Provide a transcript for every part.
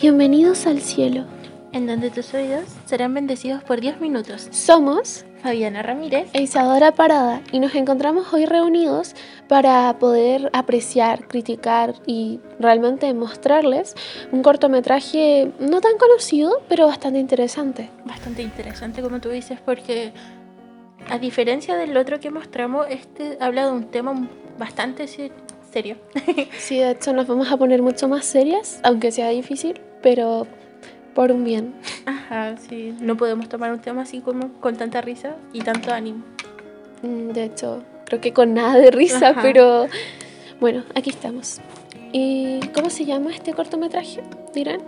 Bienvenidos al cielo. en donde tus oídos serán bendecidos por 10 minutos. Somos Fabiana Ramírez. e Isadora Parada y nos encontramos hoy reunidos para poder apreciar, criticar y realmente mostrarles un cortometraje no tan conocido, pero bastante interesante. Bastante interesante, como tú dices, porque a diferencia del otro que mostramos, este habla de un tema bastante se- serio. Sí, de hecho nos vamos a poner mucho más serias, aunque sea difícil, pero por un bien. Ajá, sí. No podemos tomar un tema así como con tanta risa y tanto ánimo. Mm, De hecho, creo que con nada de risa, Ajá. pero bueno, aquí estamos. ¿Y cómo se llama este cortometraje? Dirán.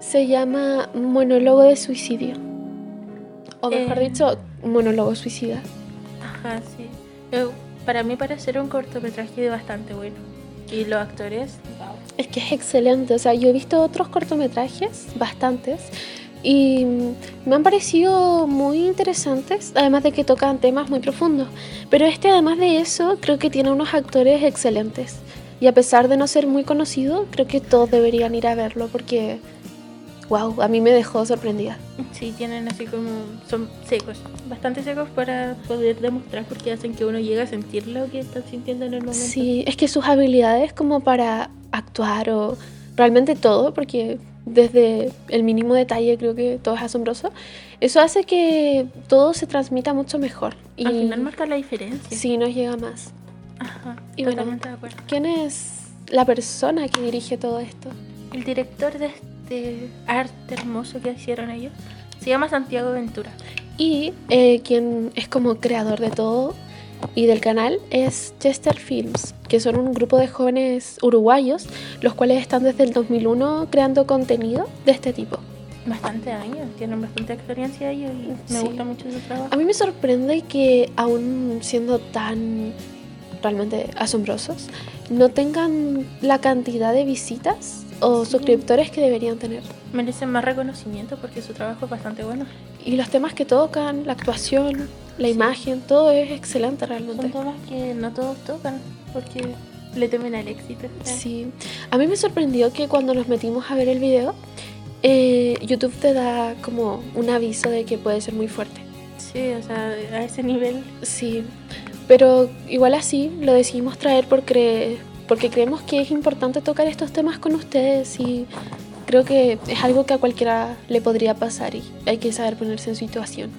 Se llama Monólogo de Suicidio. O mejor Eh. dicho, Monólogo Suicida. Ajá, sí. Eh, para mí parece un cortometraje bastante bueno. Y los actores. Es que es excelente. O sea, yo he visto otros cortometrajes, bastantes, y me han parecido muy interesantes, además de que tocan temas muy profundos. Pero este, además de eso, creo que tiene unos actores excelentes. Y a pesar de no ser muy conocido, creo que todos deberían ir a verlo porque, wow, a mí me dejó sorprendida. Sí, tienen así como. Son secos, bastante secos para poder demostrar porque hacen que uno llegue a sentir lo que están sintiendo en el momento. Sí, es que sus habilidades como para actuar o realmente todo, porque desde el mínimo detalle creo que todo es asombroso, eso hace que todo se transmita mucho mejor. Y Al final marca la diferencia. sí nos llega más. Ajá, Y bueno. de acuerdo. ¿Quién es la persona que dirige todo esto? El director de este arte hermoso que hicieron ellos se llama Santiago Ventura. Y eh, quien es como creador de todo y del canal es Chester Films, que son un grupo de jóvenes uruguayos, los cuales están desde el 2001 creando contenido de este tipo. Bastante años, tienen bastante experiencia ellos y me Sí. gusta mucho su trabajo. A mí me sorprende que aún siendo tan realmente asombrosos, no tengan la cantidad de visitas o suscriptores que deberían tener. Merecen más reconocimiento porque su trabajo es bastante bueno. Y los temas que tocan, la actuación, la Sí. imagen, todo es excelente Son realmente. temas que no todos tocan porque le temen al éxito. Sí, a mí me sorprendió que cuando nos metimos a ver el video, eh, YouTube te da como un aviso de que puede ser muy fuerte. Sí, o sea, a ese nivel. Sí, pero igual así lo decidimos traer porque, porque creemos que es importante tocar estos temas con ustedes y creo que es algo que a cualquiera le podría pasar y hay que saber ponerse en situación.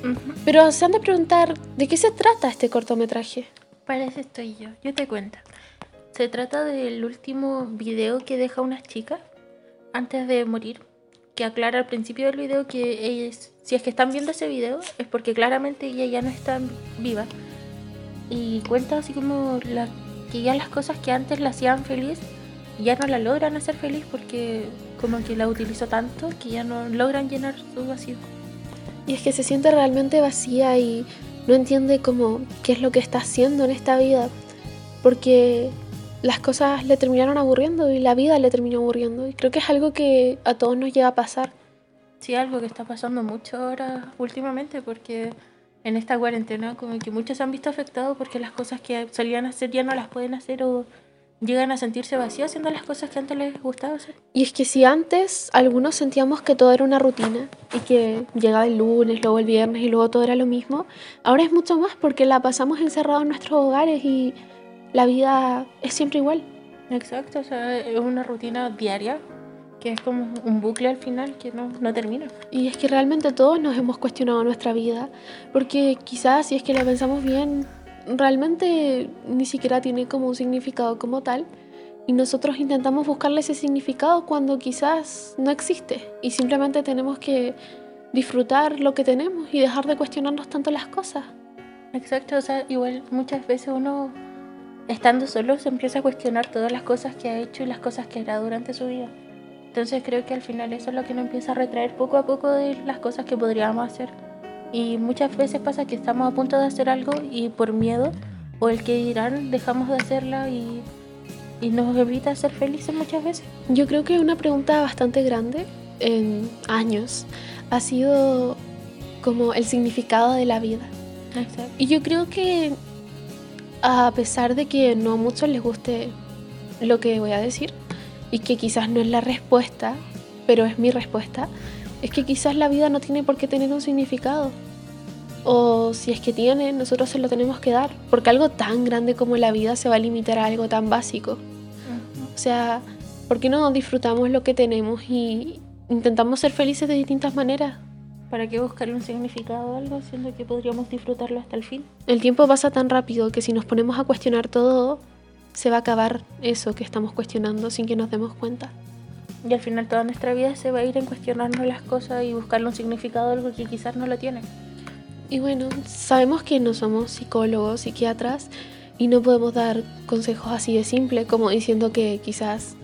Ujú. Pero se han de preguntar, ¿de qué se trata este cortometraje? Para eso estoy yo. Yo te cuento. Se trata del último video que deja una chica antes de morir. Que aclara al principio del video que ellas, si es que están viendo ese video, es porque claramente ella ya no está viva. Y cuenta así como la, que ya las cosas que antes la hacían feliz, ya no la logran hacer feliz porque como que la utilizó tanto que ya no logran llenar su vacío. Y es que se siente realmente vacía y no entiende cómo qué es lo que está haciendo en esta vida. Porque las cosas le terminaron aburriendo y la vida le terminó aburriendo. Y creo que es algo que a todos nos llega a pasar. Sí, algo que está pasando mucho ahora últimamente porque en esta cuarentena como que muchos se han visto afectados porque las cosas que solían hacer ya no las pueden hacer o llegan a sentirse vacíos haciendo las cosas que antes les gustaba hacer. Y es que si antes algunos sentíamos que todo era una rutina y que llegaba el lunes, luego el viernes y luego todo era lo mismo, ahora es mucho más porque la pasamos encerrados en nuestros hogares y la vida es siempre igual. Exacto, o sea, es una rutina diaria que es como un bucle al final que no, no termina. Y es que realmente todos nos hemos cuestionado nuestra vida, porque quizás si es que la pensamos bien, realmente ni siquiera tiene como un significado como tal, y nosotros intentamos buscarle ese significado cuando quizás no existe, y simplemente tenemos que disfrutar lo que tenemos y dejar de cuestionarnos tanto las cosas. Exacto, o sea, igual muchas veces uno estando solo se empieza a cuestionar todas las cosas que ha hecho y las cosas que hará durante su vida. Entonces creo que al final eso es lo que nos empieza a retraer poco a poco de las cosas que podríamos hacer. Y muchas veces pasa que estamos a punto de hacer algo y por miedo o el que dirán dejamos de hacerla y, y nos evita ser felices muchas veces. Yo creo que una pregunta bastante grande en años ha sido como el significado de la vida. Exacto. Y yo creo que a pesar de que no a muchos les guste lo que voy a decir y que quizás no es la respuesta pero es mi respuesta, es que quizás la vida no tiene por qué tener un significado. O si es que tiene, nosotros se lo tenemos que dar, porque algo tan grande como la vida se va a limitar a algo tan básico. O sea, ¿por qué no disfrutamos lo que tenemos y intentamos ser felices de distintas maneras? ¿Para qué buscarle un significado a algo, siendo que podríamos disfrutarlo hasta el fin? El tiempo pasa tan rápido que si nos ponemos a cuestionar todo, se va a acabar eso que estamos cuestionando sin que nos demos cuenta. Y al final toda nuestra vida se va a ir en cuestionarnos las cosas y buscarle un significado a algo que quizás no lo tiene. Y bueno, sabemos que no somos psicólogos, psiquiatras, y no podemos dar consejos así de simple, como diciendo que quizás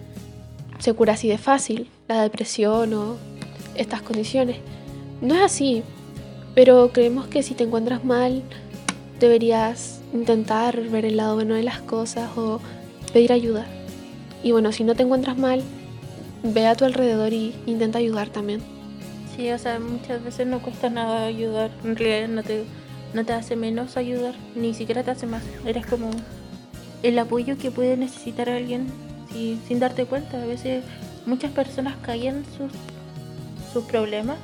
se cura así de fácil la depresión o estas condiciones. No es así, pero creemos que si te encuentras mal, deberías intentar ver el lado bueno de las cosas o pedir ayuda. Y bueno, si no te encuentras mal, ve a tu alrededor y intenta ayudar también. Sí, o sea, muchas veces no cuesta nada ayudar. En realidad no te, no te hace menos ayudar, ni siquiera te hace más. Eres como el apoyo que puede necesitar alguien sin darte cuenta. A veces muchas personas caen sus, sus problemas,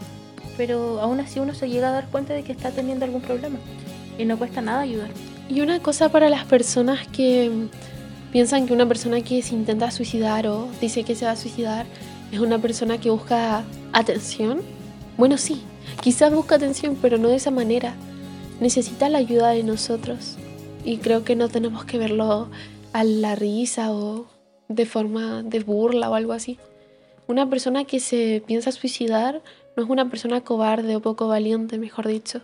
pero aún así uno se llega a dar cuenta de que está teniendo algún problema. Y no cuesta nada ayudar. Y una cosa para las personas que piensan que una persona que se intenta suicidar o dice que se va a suicidar es una persona que busca atención bueno, sí, quizás busca atención, pero no de esa manera. Necesita la ayuda de nosotros. Y creo que no tenemos que verlo a la risa o de forma de burla o algo así. Una persona que se piensa suicidar no es una persona cobarde o poco valiente, mejor dicho.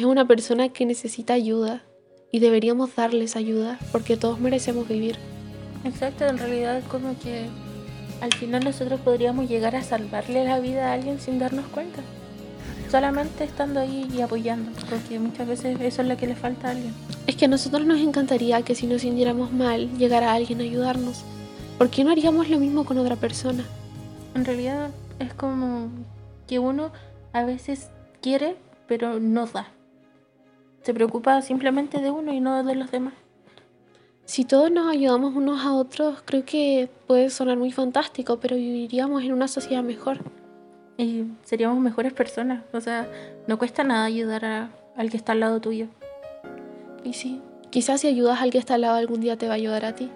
Es una persona que necesita ayuda y deberíamos darles ayuda porque todos merecemos vivir. Exacto, en realidad es como que al final nosotros podríamos llegar a salvarle la vida a alguien sin darnos cuenta. Solamente estando ahí y apoyando, porque muchas veces eso es lo que le falta a alguien. Es que a nosotros nos encantaría que si nos sintiéramos mal, llegara alguien a ayudarnos. ¿Por qué no haríamos lo mismo con otra persona? En realidad es como que uno a veces quiere, pero no da. Se preocupa simplemente de uno y no de los demás si todos nos ayudamos unos a otros, creo que puede sonar muy fantástico, pero viviríamos en una sociedad mejor. Y seríamos mejores personas. O sea, no cuesta nada ayudar a, al que está al lado tuyo. Y sí, quizás si ayudas al que está al lado algún día te va a ayudar a ti.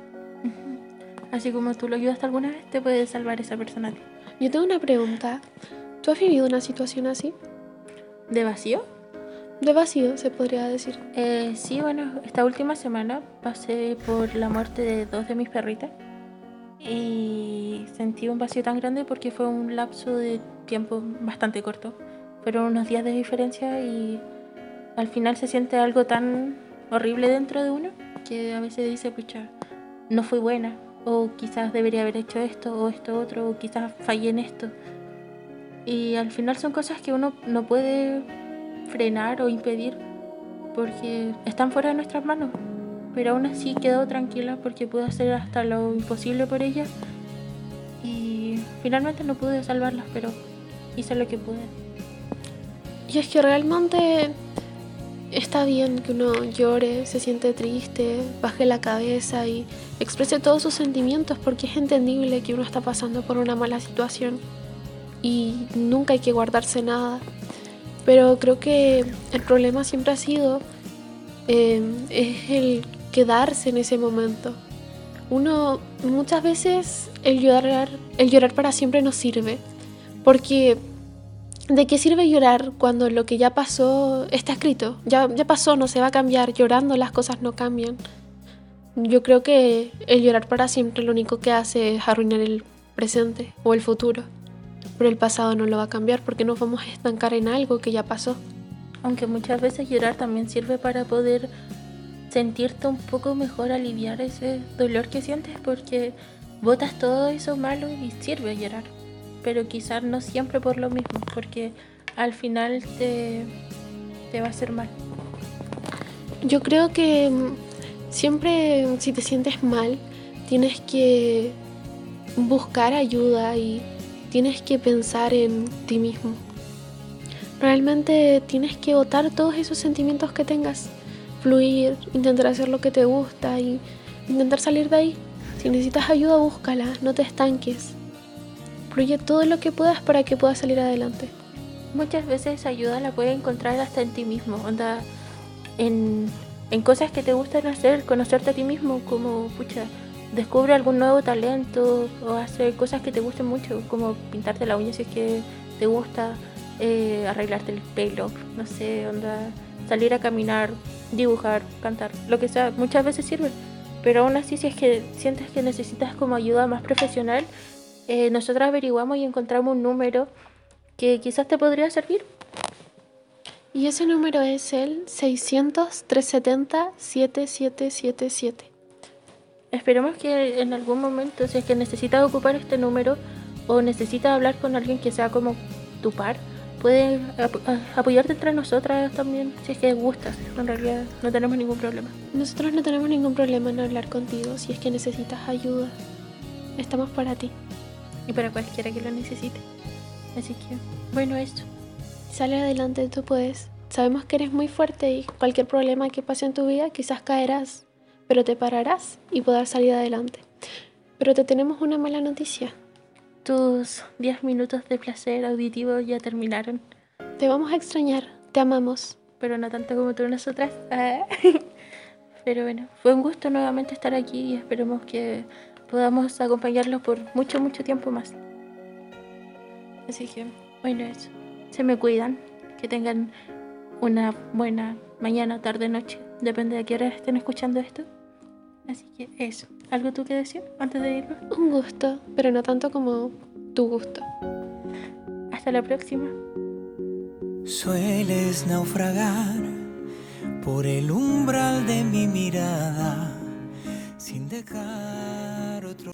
Así como tú lo ayudaste alguna vez, te puede salvar esa persona a ti. Yo tengo una pregunta. ¿Tú has vivido una situación así? ¿De vacío? De vacío, se podría decir. Eh, sí, bueno, esta última semana pasé por la muerte de dos de mis perritas y sentí un vacío tan grande porque fue un lapso de tiempo bastante corto. Fueron unos días de diferencia y al final se siente algo tan horrible dentro de uno que a veces dice, pucha, no fui buena, o quizás debería haber hecho esto, o esto otro, o quizás fallé en esto. Y al final son cosas que uno no puede frenar o impedir porque están fuera de nuestras manos. Pero aún así quedo tranquila porque pude hacer hasta lo imposible por ellas y finalmente no pude salvarlas, pero hice lo que pude. Y es que realmente está bien que uno llore, se siente triste, baje la cabeza y exprese todos sus sentimientos porque es entendible que uno está pasando por una mala situación y nunca hay que guardarse nada. Pero creo que el problema siempre ha sido eh, es el quedarse en ese momento. Uno muchas veces el llorar, el llorar para siempre no sirve, porque ¿de qué sirve llorar cuando lo que ya pasó está escrito? Ya, ya pasó, no se va a cambiar, llorando las cosas no cambian. Yo creo que el llorar para siempre lo único que hace es arruinar el presente o el futuro pero el pasado no lo va a cambiar porque nos vamos a estancar en algo que ya pasó. Aunque muchas veces llorar también sirve para poder sentirte un poco mejor, aliviar ese dolor que sientes porque botas todo eso malo y sirve llorar. Pero quizás no siempre por lo mismo, porque al final te, te va a hacer mal. Yo creo que mm, siempre si te sientes mal, tienes que buscar ayuda y tienes que pensar en ti mismo. Realmente tienes que votar todos esos sentimientos que tengas, fluir, intentar hacer lo que te gusta y intentar salir de ahí. Si necesitas ayuda, búscala, no te estanques. Incluye todo lo que puedas para que puedas salir adelante. Muchas veces ayuda la puedes encontrar hasta en ti mismo, onda, en, en cosas que te gustan hacer, conocerte a ti mismo, como, pucha, descubre algún nuevo talento o hacer cosas que te gusten mucho, como pintarte la uña si es que te gusta, eh, arreglarte el pelo, no sé, onda, salir a caminar, dibujar, cantar, lo que sea, muchas veces sirve. Pero aún así, si es que sientes que necesitas como ayuda más profesional, eh, nosotros averiguamos y encontramos un número que quizás te podría servir. Y ese número es el 600-370-7777. Esperemos que en algún momento, si es que necesitas ocupar este número o necesitas hablar con alguien que sea como tu par, puedes apoyarte entre nosotras también, si es que gustas. En realidad no tenemos ningún problema. Nosotros no tenemos ningún problema en hablar contigo si es que necesitas ayuda. Estamos para ti. Y para cualquiera que lo necesite. Así que, bueno, esto. Sale adelante, tú puedes. Sabemos que eres muy fuerte y cualquier problema que pase en tu vida quizás caerás, pero te pararás y podrás salir adelante. Pero te tenemos una mala noticia. Tus 10 minutos de placer auditivo ya terminaron. Te vamos a extrañar, te amamos. Pero no tanto como tú nosotras. Ah. Pero bueno, fue un gusto nuevamente estar aquí y esperemos que podamos acompañarlos por mucho, mucho tiempo más. Así que, bueno, eso. Se me cuidan. Que tengan una buena mañana, tarde, noche. Depende de qué hora estén escuchando esto. Así que eso. ¿Algo tú que decir antes de irnos? Un gusto, pero no tanto como tu gusto. Hasta la próxima. Sueles naufragar por el umbral de mi mirada sin dejar otro.